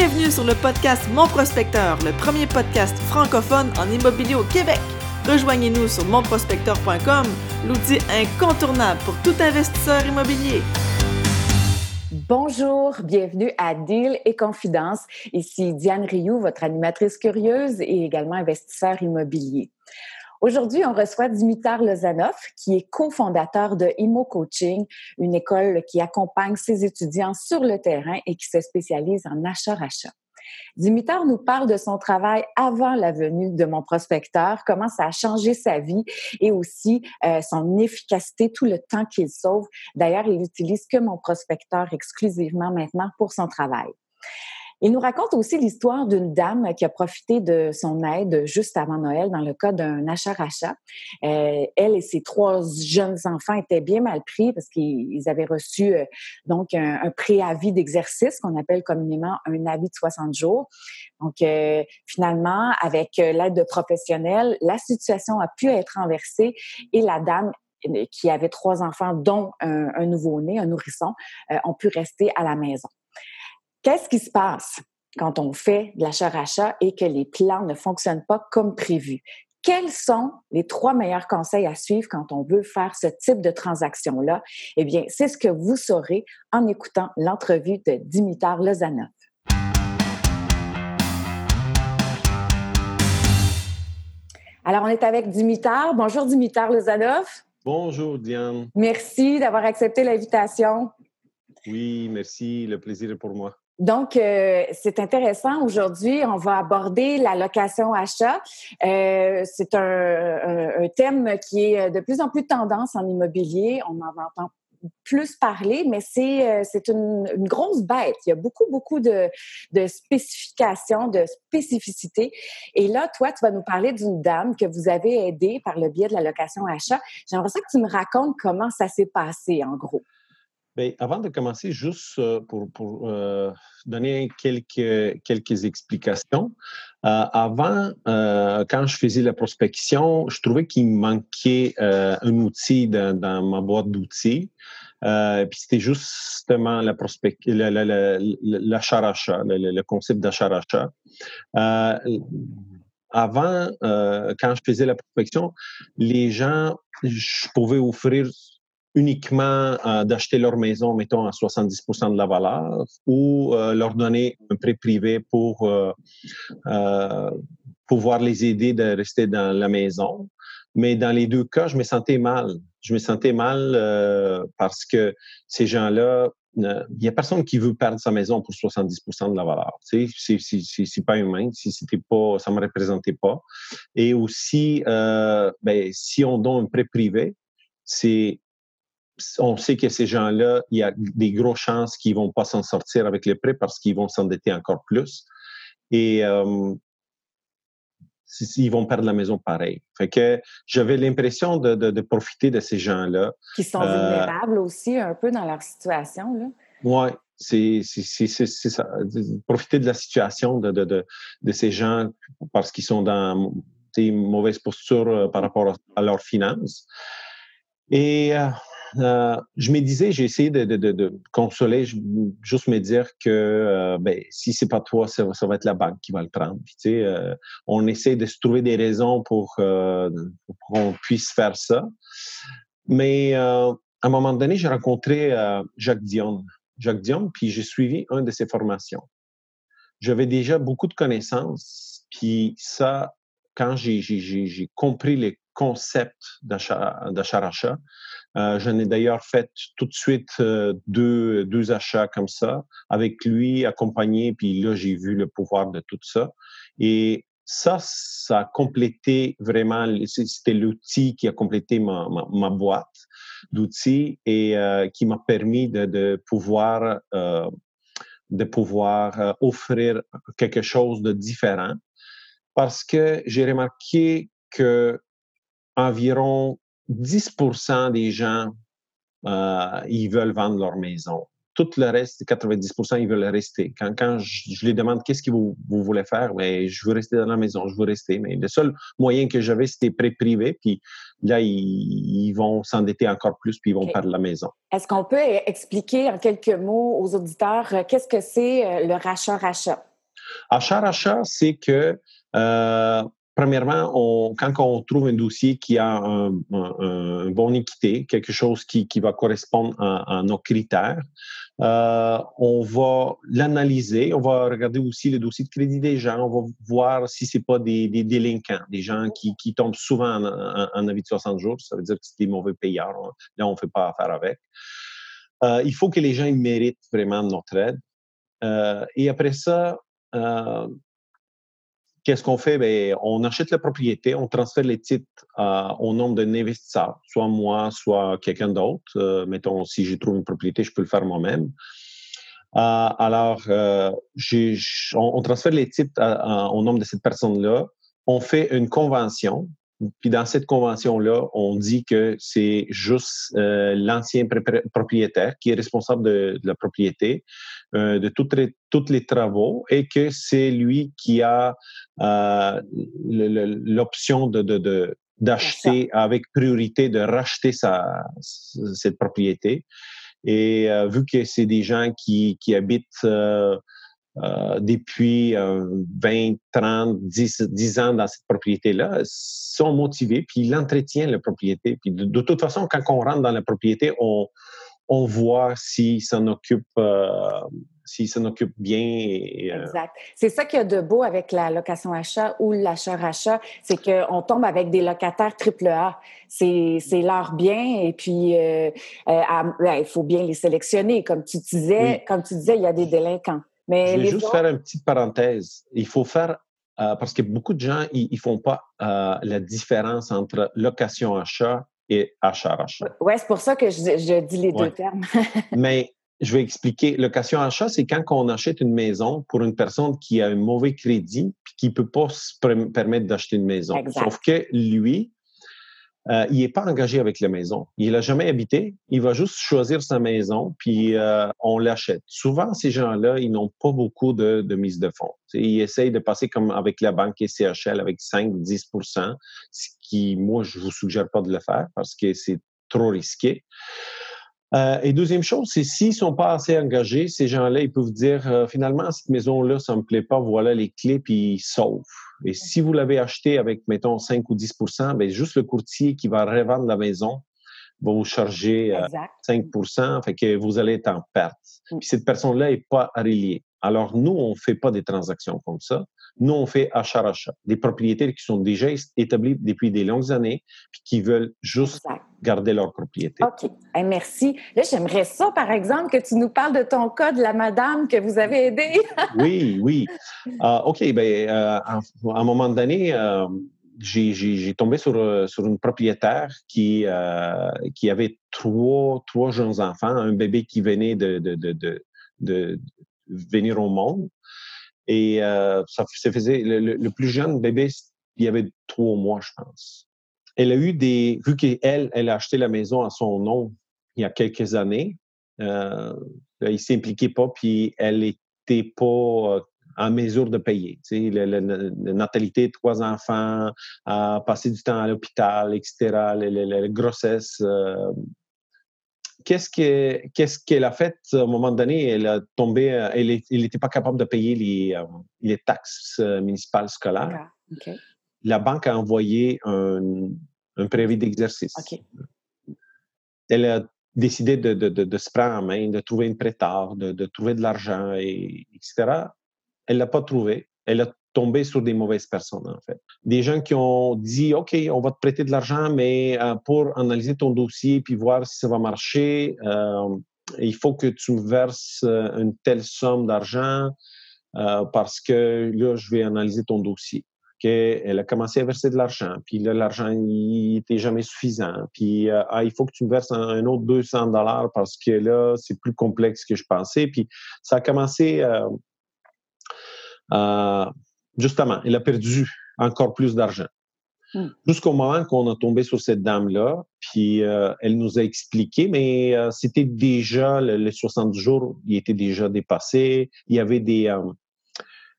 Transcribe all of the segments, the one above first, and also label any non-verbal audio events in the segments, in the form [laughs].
Bienvenue sur le podcast Mon Prospecteur, le premier podcast francophone en immobilier au Québec. Rejoignez-nous sur monprospecteur.com, l'outil incontournable pour tout investisseur immobilier. Bonjour, bienvenue à Deal et Confidence. Ici Diane Rioux, votre animatrice curieuse et également investisseur immobilier. Aujourd'hui, on reçoit Dimitar Lozanov, qui est cofondateur de Imo Coaching, une école qui accompagne ses étudiants sur le terrain et qui se spécialise en achat-rachat. Dimitar nous parle de son travail avant la venue de mon prospecteur, comment ça a changé sa vie et aussi euh, son efficacité, tout le temps qu'il sauve. D'ailleurs, il utilise que mon prospecteur exclusivement maintenant pour son travail. Il nous raconte aussi l'histoire d'une dame qui a profité de son aide juste avant Noël dans le cas d'un achat-rachat. Euh, elle et ses trois jeunes enfants étaient bien mal pris parce qu'ils avaient reçu euh, donc un, préavis d'exercice qu'on appelle communément un avis de 60 jours. Donc euh, finalement, avec l'aide de professionnels, la situation a pu être renversée et la dame qui avait trois enfants, dont un, nouveau-né, un nourrisson, ont pu rester à la maison. Qu'est-ce qui se passe quand on fait de l'achat-rachat et que les plans ne fonctionnent pas comme prévu? Quels sont les trois meilleurs conseils à suivre quand on veut faire ce type de transaction-là? Eh bien, c'est ce que vous saurez en écoutant l'entrevue de Dimitar Lozanov. Alors, on est avec Dimitar. Bonjour, Dimitar Lozanov. Bonjour, Diane. Merci d'avoir accepté l'invitation. Oui, merci. Le plaisir est pour moi. Donc, euh, c'est intéressant. Aujourd'hui, on va aborder la location-achat. Euh, c'est un, thème qui est de plus en plus tendance en immobilier. On en entend plus parler, mais c'est euh, c'est une, grosse bête. Il y a beaucoup, beaucoup de, de spécifications, de spécificités. Et là, toi, tu vas nous parler d'une dame que vous avez aidée par le biais de la location-achat. J'aimerais ça que tu me racontes comment ça s'est passé, en gros. Bien, avant de commencer, juste euh, pour, pour euh, donner quelques, quelques explications. Euh, avant, quand je faisais la prospection, je trouvais qu'il manquait un outil dans, ma boîte d'outils. puis c'était justement la l'achat-rachat, le, le, concept d'achat-rachat. avant, quand je faisais la prospection, les gens, je pouvais offrir uniquement euh, d'acheter leur maison, mettons, à 70 de la valeur ou euh, leur donner un prêt privé pour euh, pouvoir les aider de rester dans la maison. Mais dans les deux cas, je me sentais mal. Je me sentais mal parce que ces gens-là, il n'y a personne qui veut perdre sa maison pour 70 de la valeur. Tu sais, c'est pas humain. Si c'était pas, ça me représentait pas. Et aussi, ben, si on donne un prêt privé, c'est on sait que ces gens-là, il y a des grosses chances qu'ils vont pas s'en sortir avec les prêts parce qu'ils vont s'endetter encore plus. Et euh, ils vont perdre la maison pareil. Fait que j'avais l'impression de, profiter de ces gens-là. Qui sont euh, vulnérables aussi un peu dans leur situation. Là. Oui, c'est ça. Profiter de la situation de, de ces gens parce qu'ils sont dans une mauvaise posture euh, par rapport à leurs finances. Et euh, je me disais, j'ai essayé de, consoler, juste me dire que euh, ben, si c'est pas toi, ça, va être la banque qui va le prendre. Euh, on essaie de se trouver des raisons pour, qu'on puisse faire ça. Mais à un moment donné, j'ai rencontré Jacques Dion. Jacques Dion, puis j'ai suivi une de ses formations. J'avais déjà beaucoup de connaissances, puis ça, quand j'ai compris les concepts d'achat-rachat, euh, J'en ai d'ailleurs fait tout de suite euh, deux, deux achats comme ça, avec lui accompagné, puis là, j'ai vu le pouvoir de tout ça. Et ça, ça a complété vraiment, c'était l'outil qui a complété ma, ma, boîte d'outils et euh, qui m'a permis de, de pouvoir, euh, de pouvoir offrir quelque chose de différent. Parce que j'ai remarqué que environ 10% des gens, euh, ils veulent vendre leur maison. Tout le reste, 90 ils veulent rester. Quand, quand je, je les demande qu'est-ce que vous, vous, voulez faire, mais je veux rester dans la maison, je veux rester. Mais le seul moyen que j'avais, c'était prêt privé. Puis là, ils, vont s'endetter encore plus, puis ils vont perdre la maison. Est-ce qu'on peut expliquer en quelques mots aux auditeurs euh, qu'est-ce que c'est euh, le rachat-rachat? Achat-rachat, c'est que Premièrement, quand on trouve un dossier qui a un, un, bon équité, quelque chose qui, va correspondre à, nos critères, euh, on va l'analyser, on va regarder aussi le dossier de crédit des gens, on va voir si c'est pas des, délinquants, des gens qui, tombent souvent en, en, avis de 60 jours, ça veut dire que c'est des mauvais payeurs. Là, on ne fait pas affaire avec. Euh, il faut que les gens méritent vraiment notre aide. Euh, et après ça, Qu'est-ce qu'on fait? Bien, on achète la propriété, on transfère les titres euh, au nom d'un investisseur, soit moi, soit quelqu'un d'autre. Euh, mettons, si je trouve une propriété, je peux le faire moi-même. Euh, alors, on, transfère les titres au nom de cette personne-là. On fait une convention puis dans cette convention-là, on dit que c'est juste euh, l'ancien propriétaire qui est responsable de, la propriété, euh, de tous les travaux, et que c'est lui qui a euh, l'option de, d'acheter avec priorité, de racheter sa, cette propriété. Et vu que c'est des gens qui, qui habitent euh, depuis 20, 30, 10, 10 ans dans cette propriété-là sont motivés, puis ils entretiennent la propriété. Puis de, toute façon, quand on rentre dans la propriété, on, on voit s'il s'en occupe, euh, s'il s'en occupe bien. Euh, exact. C'est ça qu'il y a de beau avec la location achat ou l'achat-rachat, c'est qu'on tombe avec des locataires triple A. C'est leur bien et puis il faut bien les sélectionner. Comme tu disais, comme tu disais, il y a des délinquants. Mais je vais juste faire une petite parenthèse. Il faut faire, euh, parce que beaucoup de gens, ils ne font pas euh, la différence entre location-achat et achat-achat. Oui, c'est pour ça que je, dis les deux termes. [laughs] Mais je vais expliquer. Location-achat, c'est quand on achète une maison pour une personne qui a un mauvais crédit et qui ne peut pas se permettre d'acheter une maison. Sauf que lui, euh, il n'est pas engagé avec la maison. Il n'a jamais habité. Il va juste choisir sa maison, puis euh, on l'achète. Souvent, ces gens-là, ils n'ont pas beaucoup de, mise de fonds. ils essayent de passer comme avec la banque et CHL avec 5-10% ce qui, moi, je vous suggère pas de le faire parce que c'est trop risqué. Euh, et deuxième chose, c'est s'ils sont pas assez engagés, ces gens-là, ils peuvent dire euh, finalement cette maison-là, ça me plaît pas, voilà les clés, puis ils sauvent. Et si vous l'avez acheté avec mettons 5 ou 10% ben juste le courtier qui va revendre la maison va vous charger 5% euh, fait que vous allez être en perte. Puis cette personne-là est pas reliée. Alors nous, on fait pas des transactions comme ça. Nous, on fait achat-rachat. Des propriétaires qui sont déjà établis depuis des longues années, puis qui veulent juste garder leur propriété. OK. merci. Là, j'aimerais ça, par exemple, que tu nous parles de ton cas de la madame que vous avez aidée. [laughs] oui, oui. Euh, OK. Ben, euh, à un moment donné, euh, j'ai tombé sur, sur une propriétaire qui, qui avait trois, trois jeunes enfants, un bébé qui venait de, de, de, de venir au monde. Et euh, ça, faisait le, plus jeune bébé, il y avait trois mois, je pense. Elle a eu des, vu qu'elle, elle a acheté la maison à son nom il y a quelques années, euh, il s'impliquait pas, puis elle était pas euh, en mesure de payer. Tu sais, la, natalité, trois enfants, à passer du temps à l'hôpital, etc., la, grossesse, euh, qu'est-ce qu'elle a fait à un moment donné? Elle a tombé, elle n'était pas capable de payer les, euh, les taxes euh, municipales scolaires. La banque a envoyé un, un préavis d'exercice. Elle a décidé de, de, de, se prendre en main, de trouver une prétard, de, de trouver de l'argent, et, etc. Elle ne l'a pas trouvé. Elle a tomber sur des mauvaises personnes, en fait. Des gens qui ont dit, OK, on va te prêter de l'argent, mais euh, pour analyser ton dossier puis voir si ça va marcher, euh, il faut que tu me verses euh, une telle somme d'argent parce que là, je vais analyser ton dossier. Elle a commencé à verser de l'argent, puis là, l'argent n'était jamais suffisant. Puis, ah, il faut que tu me verses un, autre 200 dollars parce que là, c'est plus complexe que je pensais. Puis, ça a commencé justement, elle a perdu encore plus d'argent. Hmm. Jusqu'au moment qu'on a tombé sur cette dame-là, puis euh, elle nous a expliqué, mais euh, c'était déjà, les 70 jours, il était déjà dépassé. Il y avait des, euh,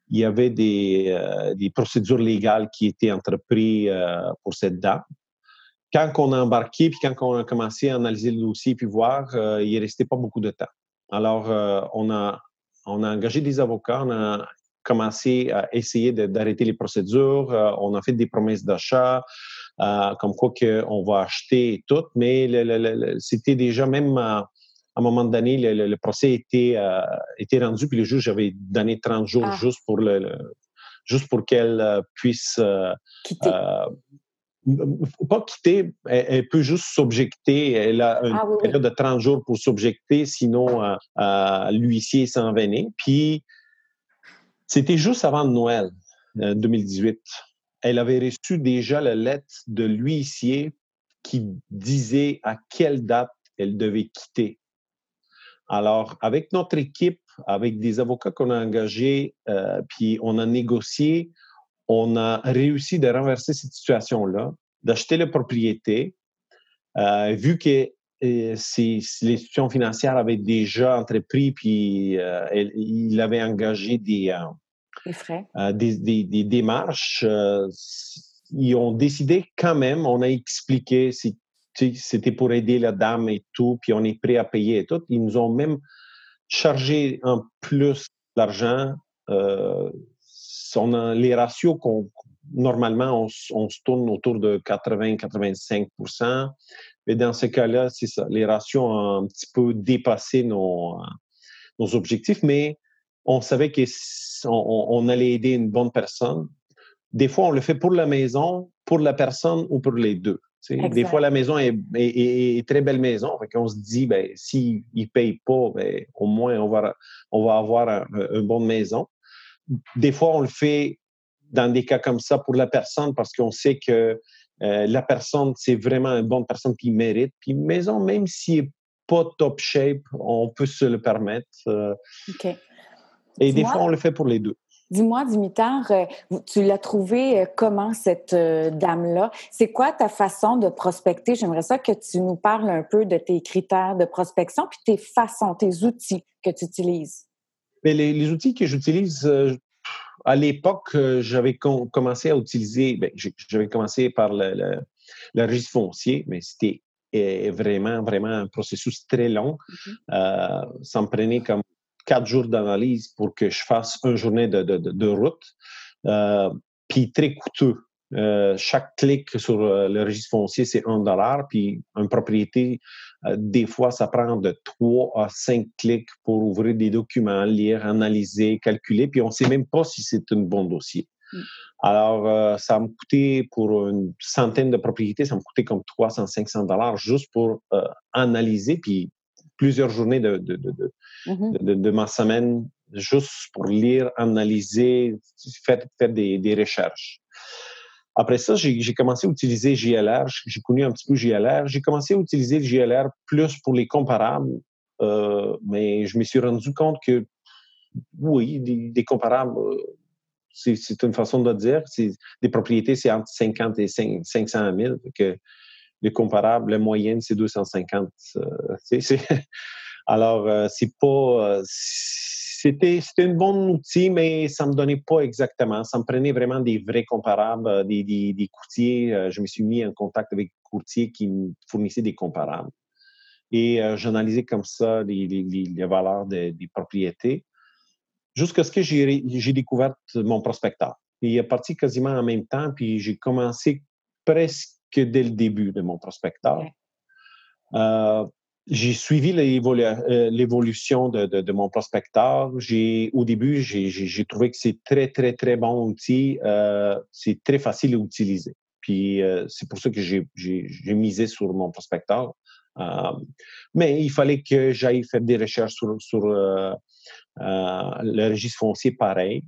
il y avait des, des, procédures légales qui étaient entreprises pour cette dame. Quand on a embarqué, puis quand on a commencé à analyser le dossier, puis voir, il restait pas beaucoup de temps. Alors, on, a, on a engagé des avocats, on a commencé à essayer d'arrêter les procédures. on a fait des promesses d'achat, comme quoi qu'on va acheter tout, mais c'était déjà même à un moment donné, le, procès était, était rendu, puis le juge avait donné 30 jours ah. juste pour le, juste pour qu'elle puisse quitter pas quitter, elle, peut juste s'objecter. Elle a une ah période de 30 jours pour s'objecter, sinon euh, l'huissier s'en venait. Puis, c'était juste avant Noël 2018. Euh, elle avait reçu déjà la lettre de l'huissier qui disait à quelle date elle devait quitter. Alors, avec notre équipe, avec des avocats qu'on a engagés, euh, puis on a négocié, on a réussi de renverser cette situation-là, d'acheter la propriété, euh, vu que euh, l'institution financière avait déjà entrepris, puis euh, il avait engagé des, des, des, démarches. ils ont décidé quand même, on a expliqué, c'était pour aider la dame et tout, puis on est prêt à payer et tout. Ils nous ont même chargé en plus d'argent les ratios qu'on normalement on, se tourne autour de 80-85 mais dans ce cas-là, c'est ça. Les ratios ont un petit peu dépassé nos, nos objectifs, mais on savait qu'on on allait aider une bonne personne. Des fois, on le fait pour la maison, pour la personne ou pour les deux. Des fois, la maison est, est, très belle maison. On se dit, ben, s'ils ne payent pas, ben, au moins, on va, on va avoir une bonne maison des fois, on le fait dans des cas comme ça pour la personne parce qu'on sait que euh, la personne, c'est vraiment une bonne personne qui mérite. Puis maison, même si n'est pas top shape, on peut se le permettre. Euh. OK. Et des fois, on le fait pour les deux. Dis-moi, Dimitar, euh, tu l'as trouvé comment cette dame-là? C'est quoi ta façon de prospecter? J'aimerais ça que tu nous parles un peu de tes critères de prospection puis tes façons, tes outils que tu utilises. Mais les, outils que j'utilise, à l'époque, euh, j'avais commencé à utiliser, ben, j'avais commencé par le, registre foncier, mais c'était euh, vraiment, vraiment un processus très long. Mm-hmm. ça me prenait comme quatre jours d'analyse pour que je fasse une journée de, de route, puis très coûteux. Euh, chaque clic sur euh, le registre foncier, c'est un dollar. Puis une propriété, euh, des fois, ça prend de trois à cinq clics pour ouvrir des documents, lire, analyser, calculer. Puis on ne sait même pas si c'est un bon dossier. Mm. Alors, ça m'a coûté pour une centaine de propriétés, ça m'a coûté comme 300, 500 dollars juste pour analyser. Puis plusieurs journées de, de, de, mm-hmm. de, de ma semaine juste pour lire, analyser, faire, faire des, des recherches. Après ça, j'ai commencé à utiliser JLR. J'ai connu un petit peu JLR. J'ai commencé à utiliser JLR plus pour les comparables, euh, mais je me suis rendu compte que oui, des, comparables, euh, c'est une façon de dire. Des propriétés, c'est entre 50 et 500 000. Que les comparables, la moyenne, c'est 250. Euh, alors, c'est pas c'était un bon outil, mais ça me donnait pas exactement. Ça me prenait vraiment des vrais comparables, euh, des, des, courtiers. Euh, je me suis mis en contact avec des courtiers qui me fournissaient des comparables. Et euh, j'analysais comme ça les, les, valeurs des propriétés jusqu'à ce que j'ai découvert mon prospecteur. Il est parti quasiment en même temps, puis j'ai commencé presque dès le début de mon prospecteur j'ai suivi euh, l'évolution de, mon prospecteur. au début, j'ai trouvé que c'est très, très, très bon outil. Euh, c'est très facile à utiliser. Puis euh, c'est pour ça que j'ai misé sur mon prospecteur. mais il fallait que j'aille faire des recherches sur, sur le registre foncier pareil.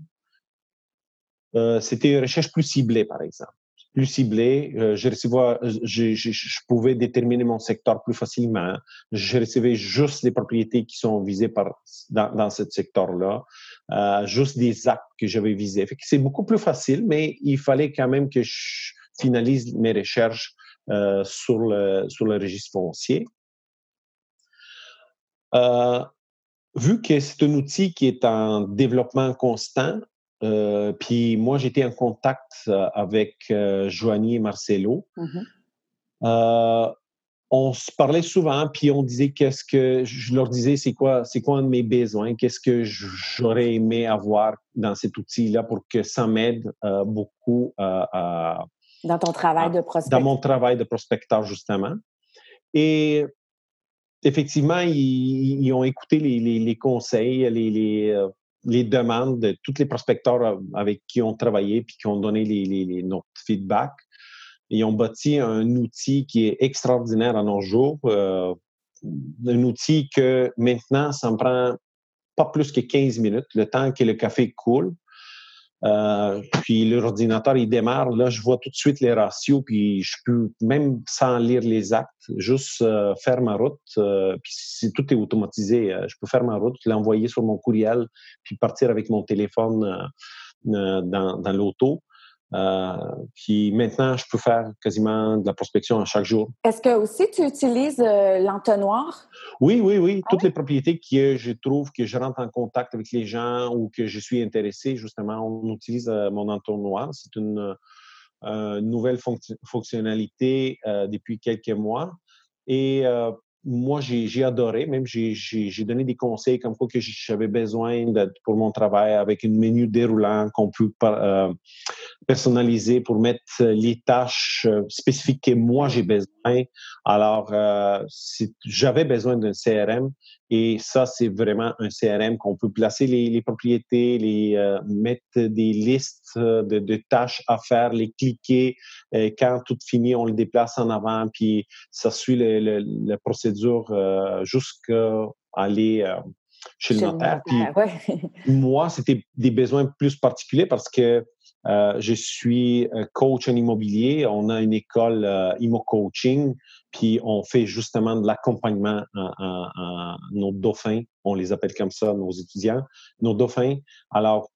C'était une recherche plus ciblée, par exemple plus ciblé. Euh, je, recevais, je, je, je, pouvais déterminer mon secteur plus facilement. Je recevais juste les propriétés qui sont visées par, dans, dans ce secteur-là, euh, juste des actes que j'avais visés. C'est beaucoup plus facile, mais il fallait quand même que je finalise mes recherches euh, sur, le, sur le registre foncier. Euh, vu que c'est un outil qui est en développement constant, euh, puis moi, j'étais en contact euh, avec euh, Joanie et Marcelo. Mmh on se parlait souvent, puis on disait qu'est-ce que je leur disais, c'est quoi, c'est quoi un de mes besoins, qu'est-ce que j'aurais aimé avoir dans cet outil-là pour que ça m'aide euh, beaucoup à, dans ton travail de prospecteur. Dans mon travail de prospecteur, justement. Et effectivement, ils, ont écouté les, conseils, les, euh, les, demandes de tous les prospecteurs avec qui on travaillé puis qui ont donné les, notre feedback. Ils ont bâti un outil qui est extraordinaire à nos jours. Euh, un outil que maintenant, ça me prend pas plus que 15 minutes, le temps que le café coule. Euh, puis l'ordinateur, il démarre. Là, je vois tout de suite les ratios, puis je peux, même sans lire les actes, juste euh, faire ma route. Euh, puis si tout est automatisé, je peux faire ma route, l'envoyer sur mon courriel, puis partir avec mon téléphone dans, dans l'auto. Euh, puis maintenant, je peux faire quasiment de la prospection à chaque jour. Est-ce que aussi tu utilises euh, l'entonnoir? Oui, oui, oui. Ah Toutes les propriétés que je trouve que je rentre en contact avec les gens ou que je suis intéressé, justement, on utilise euh, mon entonnoir. C'est une nouvelle fonctionnalité depuis quelques mois. Et moi, j'ai adoré, même j'ai donné des conseils comme quoi que j'avais besoin pour mon travail avec un menu déroulant qu'on peut euh, personnaliser pour mettre les tâches euh, spécifiques que moi j'ai besoin. Alors, euh, j'avais besoin d'un CRM et ça, c'est vraiment un CRM qu'on peut placer les, propriétés, les euh, mettre des listes euh, de, tâches à faire, les cliquer. Euh, quand tout finit, on le déplace en avant, puis ça suit la procédure jusqu'à aller chez, le notaire. [laughs] moi, c'était des besoins plus particuliers parce que je suis coach en immobilier. On a une école Immo Coaching puis on fait justement de l'accompagnement à, nos dauphins, on les appelle comme ça, nos étudiants, nos dauphins. Alors,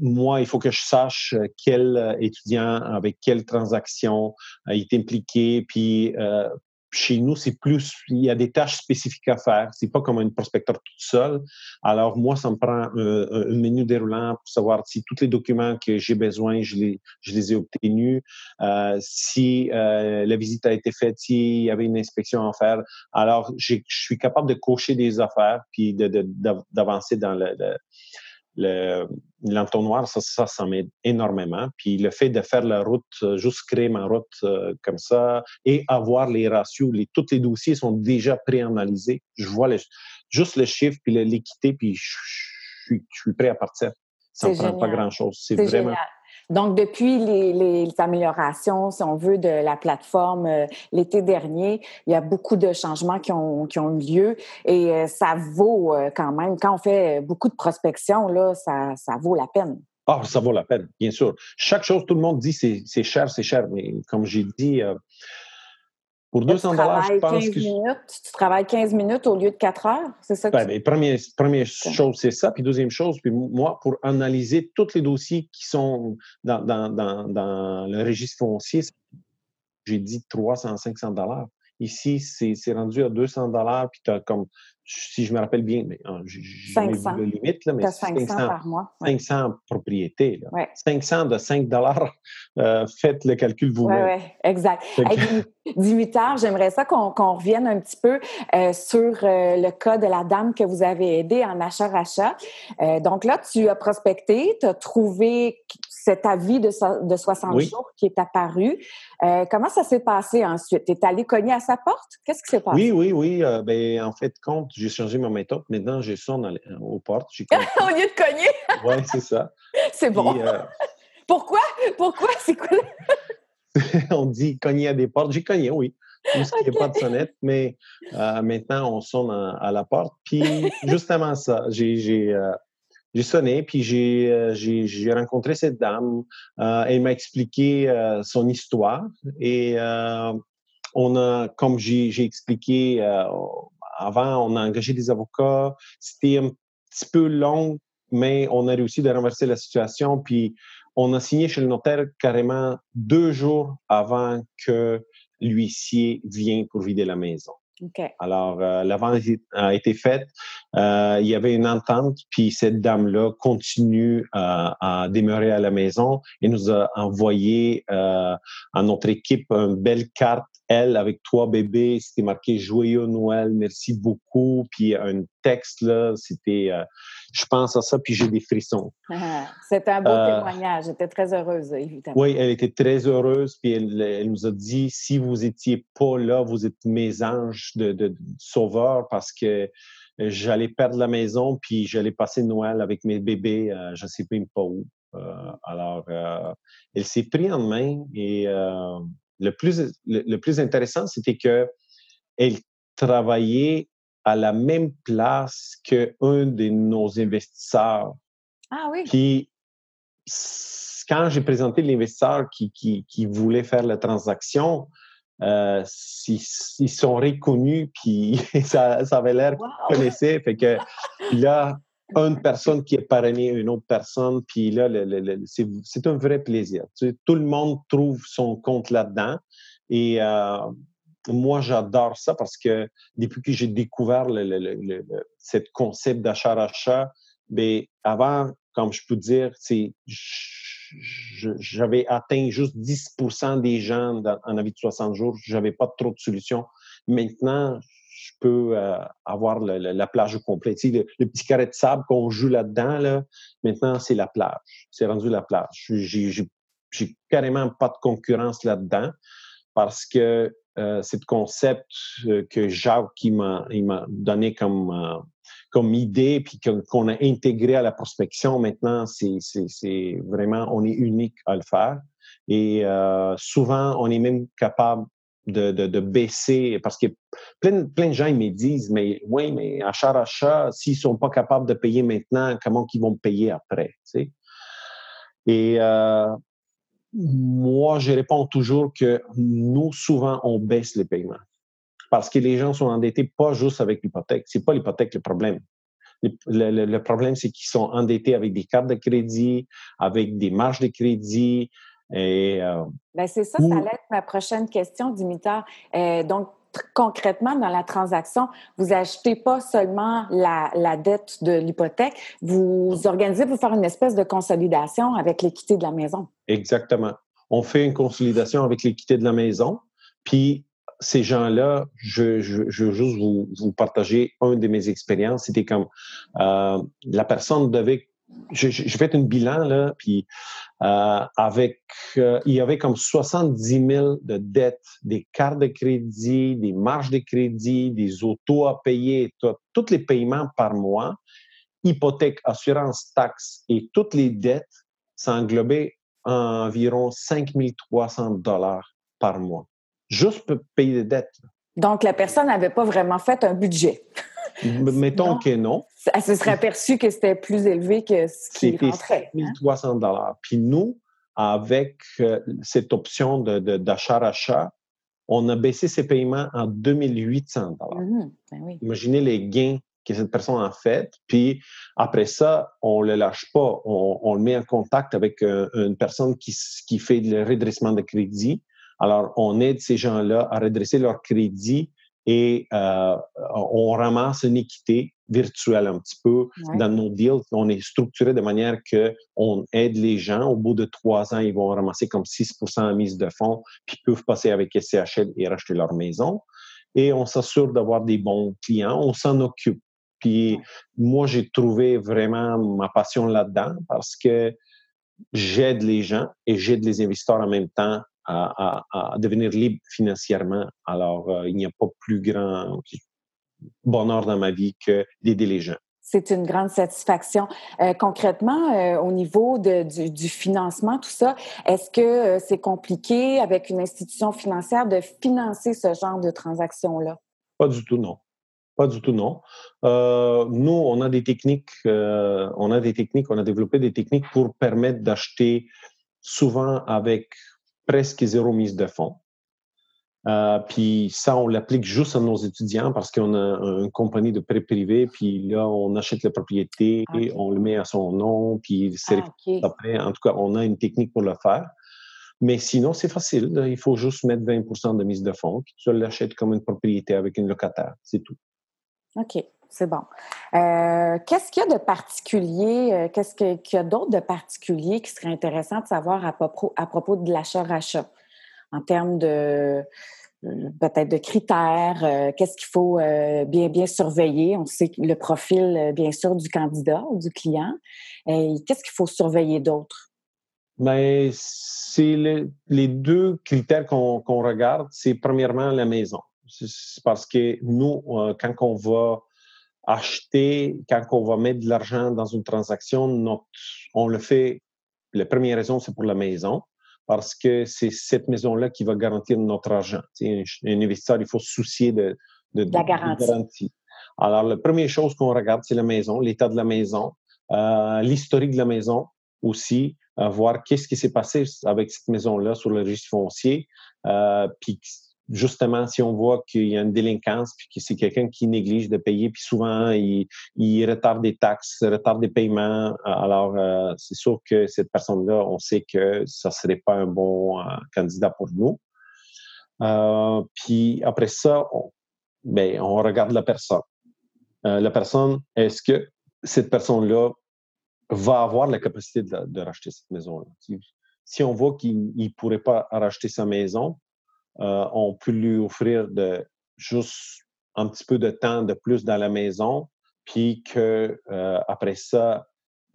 moi, il faut que je sache quel étudiant avec quelle transaction est impliqué, puis euh, chez nous, c'est plus, il y a des tâches spécifiques à faire. C'est pas comme un prospecteur tout seul. Alors, moi, ça me prend un, menu déroulant pour savoir si tous les documents que j'ai besoin, je les, je les ai obtenus. Euh, si euh, la visite a été faite, s'il y avait une inspection à faire. Alors, je suis capable de cocher des affaires puis d'avancer dans le, l'entonnoir, ça, ça, ça m'aide énormément. Puis le fait de faire la route, euh, juste créer ma route euh, comme ça et avoir les ratios, les, tous les dossiers sont déjà préanalysés. Je vois juste le chiffre puis l'équité, puis je, suis prêt à partir. Ça ne prend pas grand-chose. C'est vraiment... Donc, depuis les, améliorations, si on veut, de la plateforme euh, l'été dernier, il y a beaucoup de changements qui ont, qui ont eu lieu et euh, ça vaut euh, quand même, quand on fait beaucoup de prospection, là, ça, ça vaut la peine. Ah, ça vaut la peine, bien sûr. Chaque chose, tout le monde dit c'est cher, c'est cher, mais comme j'ai dit, pour 200 dollars, je pense que... tu travailles 15 minutes au lieu de 4 heures, c'est ça? Que ben, première, première chose, c'est ça. Puis deuxième chose, puis moi, pour analyser tous les dossiers qui sont dans, dans, dans, dans le registre foncier, j'ai dit 300, 500 dollars. Ici, c'est rendu à 200 dollars, puis tu as comme si je me rappelle bien, mais ah, j'ai le limite, là, mais 500, par mois. 500 propriétés. Là. 500 de 5 dollars, [laughs] euh, faites le calcul vous-même. Oui, oui, exact. Hey, Dimitar, j'aimerais ça qu'on revienne un petit peu euh, sur euh, le cas de la dame que vous avez aidée en achat-rachat. donc là, tu as prospecté, tu as trouvé cet avis de, de 60 jours qui est apparu. comment ça s'est passé ensuite? Tu es allé cogner à sa porte? Qu'est-ce qui s'est passé? Oui, oui, oui. ben, en fait, compte, j'ai changé ma méthode. Maintenant, je sonne aux portes. [laughs] Au lieu de cogner? oui, c'est ça. [laughs] C'est bon. Euh, [laughs] Pourquoi? Pourquoi? C'est quoi? on dit cogner à des portes. J'ai cogné, oui. Il n'y a pas de sonnette, mais euh, maintenant, on sonne à, la porte. Puis, justement, ça, j'ai euh, sonné, puis j'ai rencontré cette dame. elle m'a expliqué son histoire et on a, comme j'ai expliqué avant, on a engagé des avocats. C'était un petit peu long, mais on a réussi de renverser la situation. Puis on a signé chez le notaire carrément deux jours avant que l'huissier vienne pour vider la maison. Alors, euh, la vente a été faite. Euh, il y avait une entente, puis cette dame-là continue à demeurer à la maison et nous a envoyé à notre équipe une belle carte elle avec trois bébés, c'était marqué Joyeux Noël, merci beaucoup. Puis un texte, là, c'était, euh, je pense à ça, puis j'ai des frissons. c'est un beau euh, témoignage. J'étais très heureuse, évidemment. Oui, elle était très heureuse, puis elle, nous a dit si vous étiez pas là, vous êtes mes anges de, de, sauveurs parce que j'allais perdre la maison, puis j'allais passer Noël avec mes bébés, euh, je ne sais même pas où. alors, elle s'est pris en main et le plus, le, plus intéressant, c'était qu'elle travaillait à la même place qu'un de nos investisseurs. Ah oui. Qui, quand j'ai présenté l'investisseur qui, qui, qui, voulait faire la transaction, euh, ils, sont reconnus, puis [laughs] ça, ça avait l'air qu'ils connaissaient. Fait que là, une personne qui est parrainée une autre personne, puis là, c'est un vrai plaisir. tout le monde trouve son compte là-dedans. Et euh, moi, j'adore ça parce que depuis que j'ai découvert le, cette concept d'achat-achat, ben, avant, comme je peux dire, c'est j'avais atteint juste 10 des gens en avis de 60 jours. J'avais pas trop de solutions. Maintenant, je euh, avoir la plage complète. Tu le, petit carré de sable qu'on joue là-dedans, là, maintenant, c'est la plage. C'est rendu la plage. J'ai carrément pas de concurrence là-dedans parce que euh, c'est le concept euh, que Jacques m'a donné comme, comme idée, puis qu'on a intégré à la prospection, maintenant, c'est vraiment, on est unique à le faire. Et souvent, on est même capable de, de, de, baisser, parce que plein, plein de gens ils me disent, mais oui, mais achat, achat, s'ils sont pas capables de payer maintenant, comment qu'ils vont payer après? Tu sais? Et euh, moi, je réponds toujours que nous, souvent, on baisse les paiements. Parce que les gens sont endettés pas juste avec l'hypothèque. C'est pas l'hypothèque le problème. Le, le problème, c'est qu'ils sont endettés avec des cartes de crédit, avec des marges de crédit, euh, ben, c'est ça, ça allait être ma prochaine question, Dimitar. Euh, donc, concrètement, dans la transaction, vous achetez pas seulement la, dette de l'hypothèque, vous organisez pour faire une espèce de consolidation avec l'équité de la maison. Exactement. On fait une consolidation avec l'équité de la maison, puis ces gens-là, je, je, veux juste vous, vous, partager une de mes expériences. C'était comme euh, la personne devait j'ai fait un bilan, là, puis euh, avec, euh, il y avait comme 70 000 de dettes, des cartes de crédit, des marges de crédit, des autos à payer, tous les paiements par mois, hypothèque, assurance, taxes et toutes les dettes, ça englobait environ 5 300 dollars par mois, juste pour payer des dettes. Donc, la personne n'avait pas vraiment fait un budget. [laughs] Mettons que non. Elle se serait aperçue que c'était plus élevé que ce qui rentrait. C'était 300 dollars. Puis nous, avec euh, cette option d'achat-achat, on a baissé ses paiements en 2800 dollars. Mmh ben Imaginez les gains que cette personne a fait. Puis après ça, on ne le lâche pas. On, le met en contact avec euh, une personne qui, qui fait le redressement de crédit. Alors, on aide ces gens-là à redresser leur crédit et euh, on ramasse une équité virtuelle un petit peu dans nos deals. On est structuré de manière que on aide les gens. Au bout de trois ans, ils vont ramasser comme 6 en mise de fonds, puis peuvent passer avec SCHL et racheter leur maison. Et on s'assure d'avoir des bons clients. On s'en occupe. Puis moi, j'ai trouvé vraiment ma passion là-dedans parce que j'aide les gens et j'aide les investisseurs en même temps à, devenir libre financièrement. Alors, euh, il n'y a pas plus grand bonheur dans ma vie que d'aider les gens. C'est une grande satisfaction. Euh, concrètement, euh, au niveau de, du, financement, tout ça, est-ce que c'est compliqué avec une institution financière de financer ce genre de transactions-là? Pas du tout, non. Pas du tout, non. nous, on a des techniques, on a des techniques, on a développé des techniques pour permettre d'acheter souvent avec presque zéro mise de fonds. Euh, puis ça, on l'applique juste à nos étudiants parce qu'on a une compagnie de prêt privé, puis là, on achète la propriété, et on le met à son nom, puis c'est ah, après. En tout cas, on a une technique pour le faire. Mais sinon, c'est facile. Il faut juste mettre 20% de mise de fonds, puis tu l'achètes comme une propriété avec une locataire. C'est tout. OK. C'est bon. Euh, qu'est-ce qu'il y a de particulier, euh, qu'est-ce qu'il y a d'autre de particulier qui serait intéressant de savoir à propos, de l'achat-rachat en termes de peut-être de critères, qu'est-ce qu'il faut bien bien surveiller? On sait le profil, bien sûr, du candidat ou du client. Qu'est-ce qu'il faut surveiller d'autre? Ben, c'est les deux critères qu'on regarde. C'est premièrement la maison. C'est parce que nous, quand on va acheter, quand on va mettre de l'argent dans une transaction, on le fait, la première raison, c'est pour la maison, parce que c'est cette maison-là qui va garantir notre argent. Un, un, investisseur, il faut se soucier de, la garantie. Alors, la première chose qu'on regarde, c'est la maison, l'état de la maison, euh, l'historique de la maison aussi, euh, voir qu'est-ce qui s'est passé avec cette maison-là sur le registre foncier, euh, puis justement, si on voit qu'il y a une délinquance, puis que c'est quelqu'un qui néglige de payer, puis souvent, il, retarde des taxes, retarde des paiements, alors euh, c'est sûr que cette personne-là, on sait que ça ne serait pas un bon euh, candidat pour nous. Euh, puis après ça, on, ben, on regarde la personne. la personne, est-ce que cette personne-là va avoir la capacité de, racheter cette maison-là? Si, on voit qu'il ne pourrait pas racheter sa maison, euh, on peut lui offrir juste un petit peu de temps de plus dans la maison, puis que euh, après ça,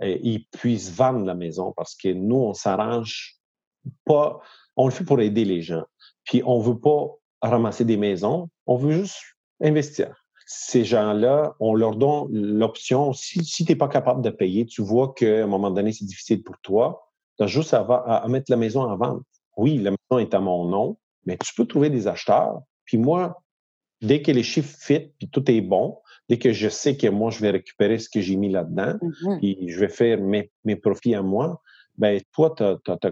euh, il puisse vendre la maison parce que nous, on s'arrange pas, on le fait pour aider les gens. Puis on veut pas ramasser des maisons, on veut juste investir. Ces gens-là, on leur donne l'option, si, tu n'es pas capable de payer, tu vois qu'à un moment donné, c'est difficile pour toi, tu as juste à, mettre la maison en vente. Oui, la maison est à mon nom, mais tu peux trouver des acheteurs. Puis moi, dès que les chiffres fit, puis tout est bon, dès que je sais que moi, je vais récupérer ce que j'ai mis là-dedans, mm-hmm. puis je vais faire mes, profits à moi, ben toi,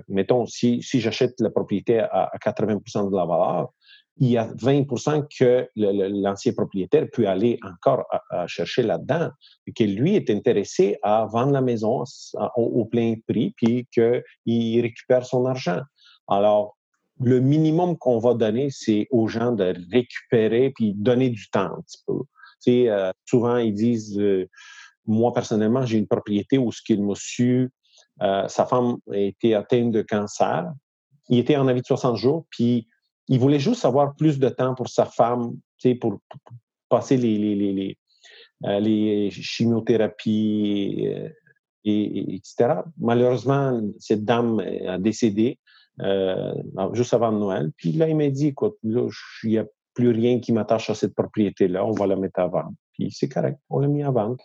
mettons, si, si j'achète la propriété à, 80% de la valeur, il y a 20% que l'ancien propriétaire peut aller encore à, chercher là-dedans, et que lui est intéressé à vendre la maison au, au plein prix, puis qu'il récupère son argent. Alors, le minimum qu'on va donner, c'est aux gens de récupérer puis donner du temps un petit. Tu euh, souvent, ils disent, euh, moi, personnellement, j'ai une propriété où ce qu'il monsieur, euh, sa femme a été atteinte de cancer. Il était en avis de 60 jours, puis il voulait juste avoir plus de temps pour sa femme, tu sais, pour, passer les, les, les, les, les chimiothérapies, et, etc. Malheureusement, cette dame a décédé. Euh, juste avant Noël. Puis là, il m'a dit, écoute, il n'y a plus rien qui m'attache à cette propriété-là, on va la mettre à vendre. Puis c'est correct, on l'a mis à vendre.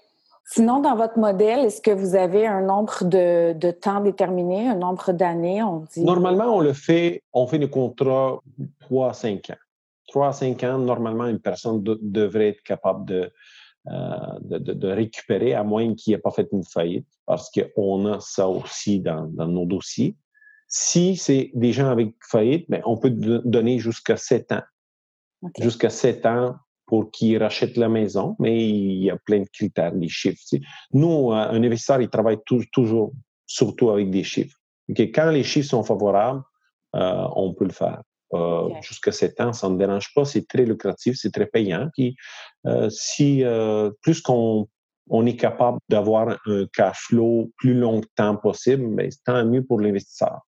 Sinon, dans votre modèle, est-ce que vous avez un nombre de, de temps déterminé, un nombre d'années? On dit... Normalement, on le fait, on fait des contrats 3 à 5 ans. 3 à 5 ans, normalement, une personne devrait être capable de, euh, de, de, récupérer, à moins qu'il n'ait pas fait une faillite, parce qu'on a ça aussi dans, dans nos dossiers. Si c'est des gens avec faillite, ben, on peut donner jusqu'à 7 ans. Jusqu'à 7 ans pour qu'ils rachètent la maison, mais il y a plein de critères, des chiffres. Nous, euh, un investisseur, il travaille toujours, surtout avec des chiffres. Quand les chiffres sont favorables, euh, on peut le faire. Euh, jusqu'à 7 ans, ça ne dérange pas, c'est très lucratif, c'est très payant. Puis, si plus qu'on on est capable d'avoir un cash flow plus longtemps possible, mais ben, tant mieux pour l'investisseur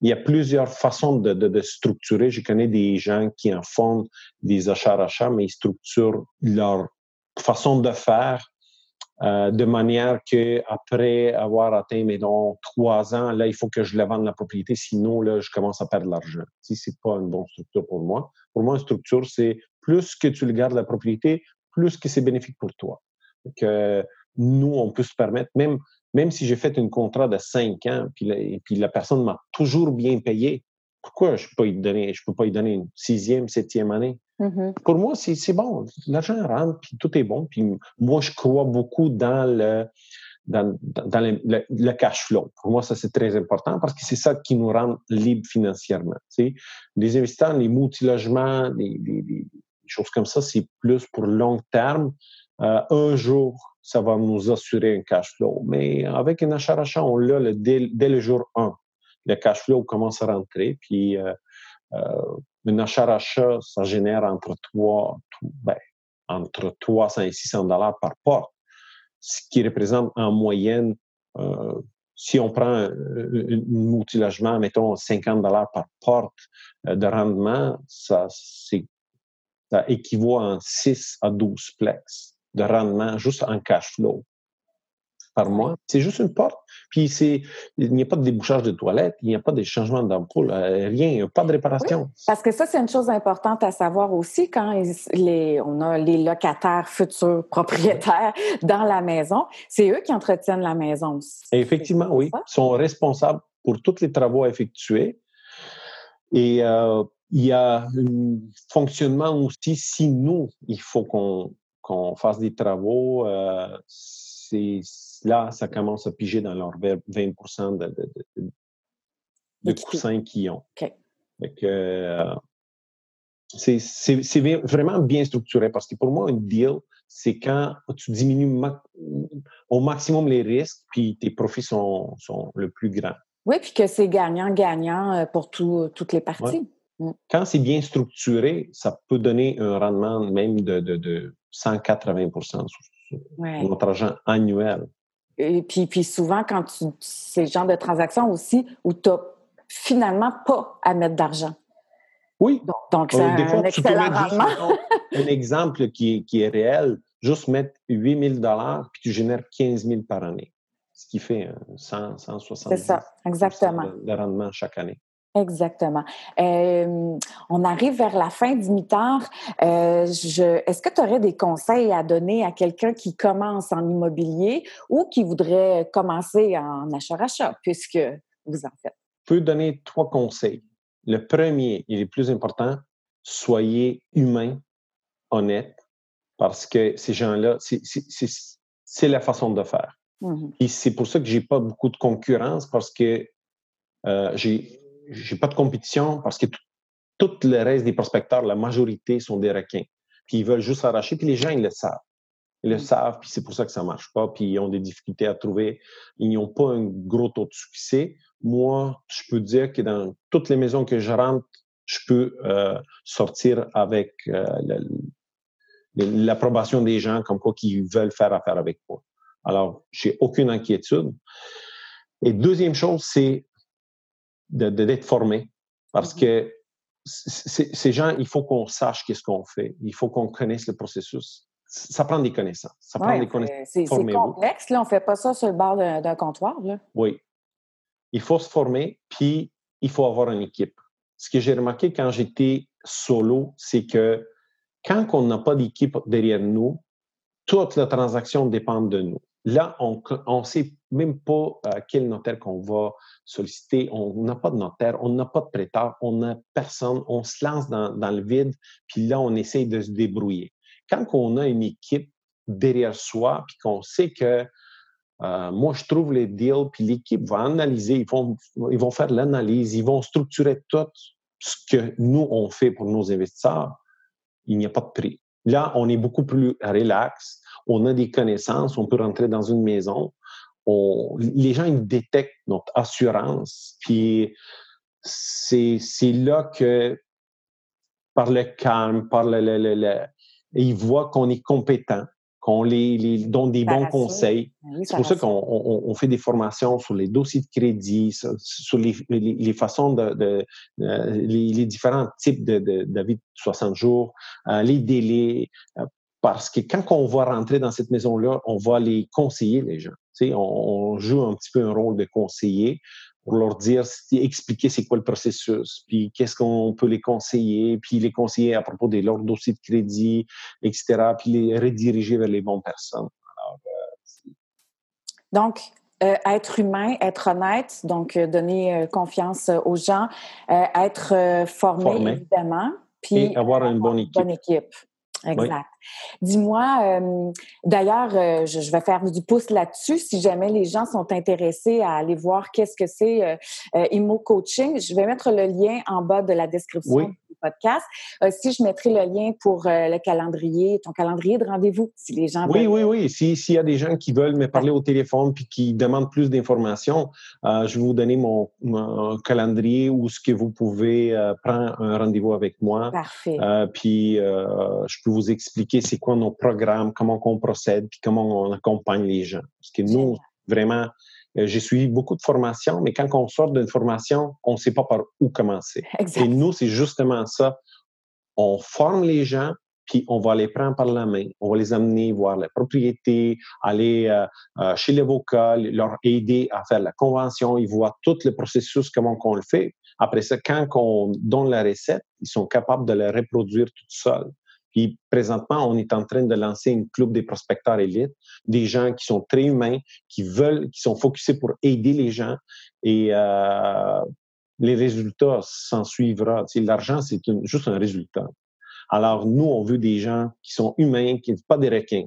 il y a plusieurs façons de, structurer. Je connais des gens qui en font des achats-rachats, mais ils structurent leur façon de faire euh, de manière que après avoir atteint, mettons, trois ans, là, il faut que je la vende la propriété, sinon, là, je commence à perdre l'argent. Si c'est pas une bonne structure pour moi. Pour moi, une structure, c'est plus que tu le gardes la propriété, plus que c'est bénéfique pour toi. Que nous, on peut se permettre, même même si j'ai fait un contrat de cinq ans, puis la, et puis la personne m'a toujours bien payé, pourquoi je peux pas donner, je peux pas y donner une sixième, septième année? Mm-hmm. Pour moi, c'est bon. L'argent rentre, puis tout est bon. Puis moi, je crois beaucoup dans le, dans, dans le, cash flow. Pour moi, ça, c'est très important parce que c'est ça qui nous rend libres financièrement. Tu Les investisseurs, les multilogements, les, les, choses comme ça, c'est plus pour long terme. Euh, un jour, ça va nous assurer un cash flow. Mais avec un achat-rachat, on l'a dès, le jour 1. Le cash flow commence à rentrer, puis euh, euh, un achat-rachat, ça génère entre 3, ben, entre 300 et 600 dollars par porte, ce qui représente en moyenne, euh, si on prend un, multilogement, mettons 50 dollars par porte de rendement, ça, ça équivaut à 6 à 12 plex de rendement juste en cash flow par mois. C'est juste une porte. Puis c'est, il n'y a pas de débouchage de toilettes, il n'y a pas de changement d'ampoule, euh, rien, pas de réparation. parce que ça, c'est une chose importante à savoir aussi quand les, on a les locataires futurs [laughs] propriétaires dans la maison. C'est eux qui entretiennent la maison. Effectivement, oui. Ils sont responsables pour tous les travaux effectués. Et euh, il y a un fonctionnement aussi, si nous, il faut qu'on qu'on fasse des travaux, euh, c'est là, ça commence à piger dans leur 20 de, de, de, de coussins qu'ils ont. Euh, c'est vraiment bien structuré parce que pour moi, un deal, c'est quand tu diminues au maximum les risques puis tes profits sont, sont le plus grands. Oui, puis que c'est gagnant-gagnant euh, pour toutes les parties. Mm. Quand c'est bien structuré, ça peut donner un rendement même de, de, de 180% sur notre argent annuel. Et puis, puis souvent, quand tu. C'est le genre de transaction aussi où tu n'as finalement pas à mettre d'argent. Oui. Donc, c'est un excellent rendement. un exemple qui est, qui est réel, juste mettre 8 000 puis tu génères 15 000 par année, ce qui fait 100, 170 C'est ça, exactement. de rendement chaque année. Exactement. on arrive vers la fin, Dimitar. Euh, est-ce que tu aurais des conseils à donner à quelqu'un qui commence en immobilier ou qui voudrait commencer en achat-rachat, puisque vous en faites? Je peux donner trois conseils. Le premier et le plus important, soyez humain, honnête, parce que ces gens-là, c'est la façon de faire. Mmh et c'est pour ça que j'ai pas beaucoup de concurrence parce que euh, j'ai j'ai pas de compétition parce que tout le reste des prospecteurs, la majorité sont des requins. Puis ils veulent juste arracher, puis les gens, ils le savent. Ils le mm. savent, puis c'est pour ça que ça marche pas, puis ils ont des difficultés à trouver. Ils n'ont pas un gros taux de succès. Moi, je peux dire que dans toutes les maisons que je rentre, je peux euh, sortir avec euh, l'approbation des gens comme quoi qu'ils veulent faire affaire avec moi. Alors, j'ai aucune inquiétude. Et deuxième chose, c'est d'être formé parce mmh que ces gens, il faut qu'on sache qu'est-ce qu'on fait. Il faut qu'on connaisse le processus. Ça prend des connaissances. Ça prend des connaissances. C'est complexe. Là, on ne fait pas ça sur le bord d'un comptoir. Là. Oui. Il faut se former, puis il faut avoir une équipe. Ce que j'ai remarqué quand j'étais solo, c'est que quand on n'a pas d'équipe derrière nous, toute la transaction dépend de nous. Là, on ne sait même pas euh, quel notaire qu'on va solliciter. On n'a pas de notaire, on n'a pas de prêteur, on n'a personne. On se lance dans, le vide, puis là, on essaye de se débrouiller. Quand on a une équipe derrière soi, puis qu'on sait que euh, moi, je trouve les deals, puis l'équipe va analyser, ils vont, ils vont faire l'analyse, ils vont structurer tout ce que nous, on fait pour nos investisseurs, il n'y a pas de prix. Là, on est beaucoup plus relax on a des connaissances, on peut rentrer dans une maison. Les gens, ils détectent notre assurance. Puis c'est, là que, par le calme, par le, le, ils voient qu'on est compétent, qu'on les, donne des bons conseils. Ben c'est pour ça qu'on fait des formations sur les dossiers de crédit, sur, les, façons de, les, différents types de, d'avis de 60 jours, euh, les délais, euh, parce que quand on va rentrer dans cette maison-là, on va les conseiller, les gens. On, on joue un petit peu un rôle de conseiller pour leur dire, expliquer c'est quoi le processus, puis qu'est-ce qu'on peut les conseiller, puis les conseiller à propos de leur dossier de crédit, etc., puis les rediriger vers les bonnes personnes. Euh, donc, euh, être humain, être honnête, donc euh, donner confiance aux gens, être formé, évidemment, puis avoir une bonne équipe. Bonne équipe. Exact. Dis-moi, euh, d'ailleurs, euh, je, vais faire du pouce là-dessus. Si jamais les gens sont intéressés à aller voir qu'est-ce que c'est euh, Immo Coaching, je vais mettre le lien en bas de la description du podcast. si je mettrai le lien pour le calendrier, ton calendrier de rendez-vous, si les gens Oui, oui, oui. S'il y a des gens qui veulent me parler au téléphone puis qui demandent plus d'informations, je vais vous donner mon, calendrier où ce que vous pouvez prendre un rendez-vous avec moi. Parfait. puis je peux vous expliquer c'est quoi nos programmes, comment on procède, puis comment on accompagne les gens. Parce que nous, vraiment, euh, j'ai suivi beaucoup de formations, mais quand on sort d'une formation, on ne sait pas par où commencer. Et nous, c'est justement ça. On forme les gens, puis on va les prendre par la main, on va les amener voir la propriété, aller euh, euh, chez l'avocat, leur aider à faire la convention, ils voient tout le processus, comment on le fait. Après ça, quand on donne la recette, ils sont capables de la reproduire tout seuls. Puis présentement, on est en train de lancer une club des prospecteurs élites, des gens qui sont très humains, qui veulent, qui sont focusés pour aider les gens. Et euh, les résultats s'en suivra. L'argent, c'est juste un résultat. Alors, nous, on veut des gens qui sont humains, qui ne sont pas des requins.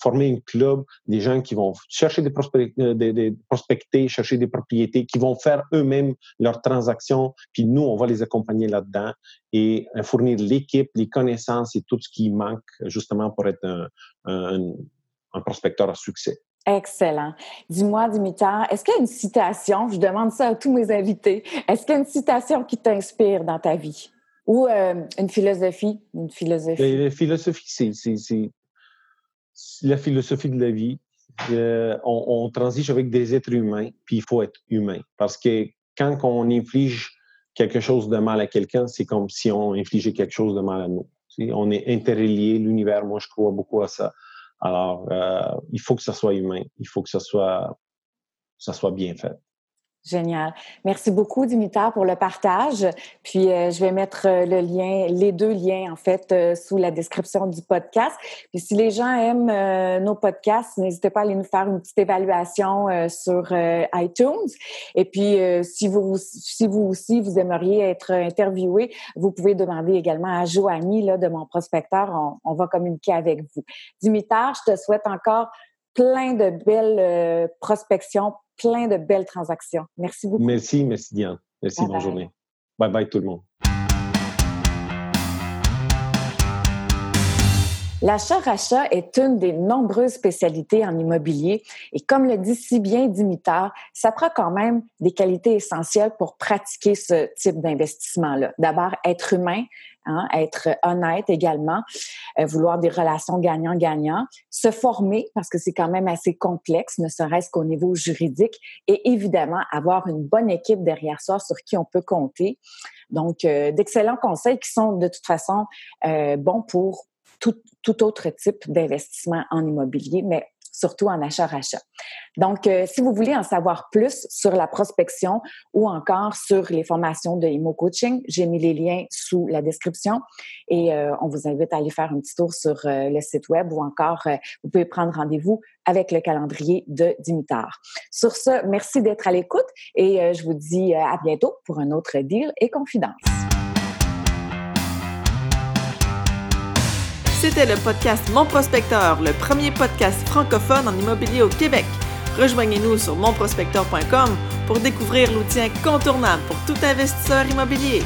Former un club, des gens qui vont chercher des, euh, des, prospecter, chercher des propriétés, qui vont faire eux-mêmes leurs transactions, puis nous, on va les accompagner là-dedans et euh, fournir l'équipe, les connaissances et tout ce qui manque justement pour être un, un, un prospecteur à succès. Excellent. Dis-moi, Dimitar, est-ce qu'il y a une citation, je demande ça à tous mes invités, est-ce qu'il y a une citation qui t'inspire dans ta vie? Ou euh, une philosophie, une philosophie. Ben, la philosophie, c'est la philosophie de la vie. Euh, on, transige avec des êtres humains, puis il faut être humain. Parce que quand on inflige quelque chose de mal à quelqu'un, c'est comme si on infligeait quelque chose de mal à nous. On est interrelié, l'univers, moi je crois beaucoup à ça. Alors, euh, il faut que ça soit humain, il faut que ça soit, ça soit bien fait. Génial. Merci beaucoup, Dimitar, pour le partage. Puis, euh, je vais mettre euh, le lien, les deux liens, en fait, euh, sous la description du podcast. Puis, si les gens aiment nos podcasts, n'hésitez pas à aller nous faire une petite évaluation sur iTunes. Et puis, si vous, si vous aussi, vous aimeriez être interviewé, vous pouvez demander également à Joanie, là, de mon prospecteur. On, on va communiquer avec vous. Dimitar, je te souhaite encore plein de belles prospections plein de belles transactions. Merci beaucoup. Merci, merci Diane. Merci, bonne journée. Bye bye tout le monde. L'achat-rachat est une des nombreuses spécialités en immobilier et comme le dit si bien Dimitar, ça prend quand même des qualités essentielles pour pratiquer ce type d'investissement-là. D'abord, être humain, hein, être honnête également, euh, vouloir des relations gagnant-gagnant, se former parce que c'est quand même assez complexe, ne serait-ce qu'au niveau juridique, et évidemment avoir une bonne équipe derrière soi sur qui on peut compter. Donc, euh, d'excellents conseils qui sont de toute façon euh, bons pour tout, autre type d'investissement en immobilier, mais surtout en achat-rachat. Donc, euh, si vous voulez en savoir plus sur la prospection ou encore sur les formations de Imo Coaching, j'ai mis les liens sous la description et euh, on vous invite à aller faire un petit tour sur euh, le site web ou encore vous pouvez prendre rendez-vous avec le calendrier de Dimitar. Sur ce, merci d'être à l'écoute et je vous dis à bientôt pour un autre deal et confidence. C'était le podcast Mon Prospecteur, le premier podcast francophone en immobilier au Québec. Rejoignez-nous sur monprospecteur.com pour découvrir l'outil incontournable pour tout investisseur immobilier.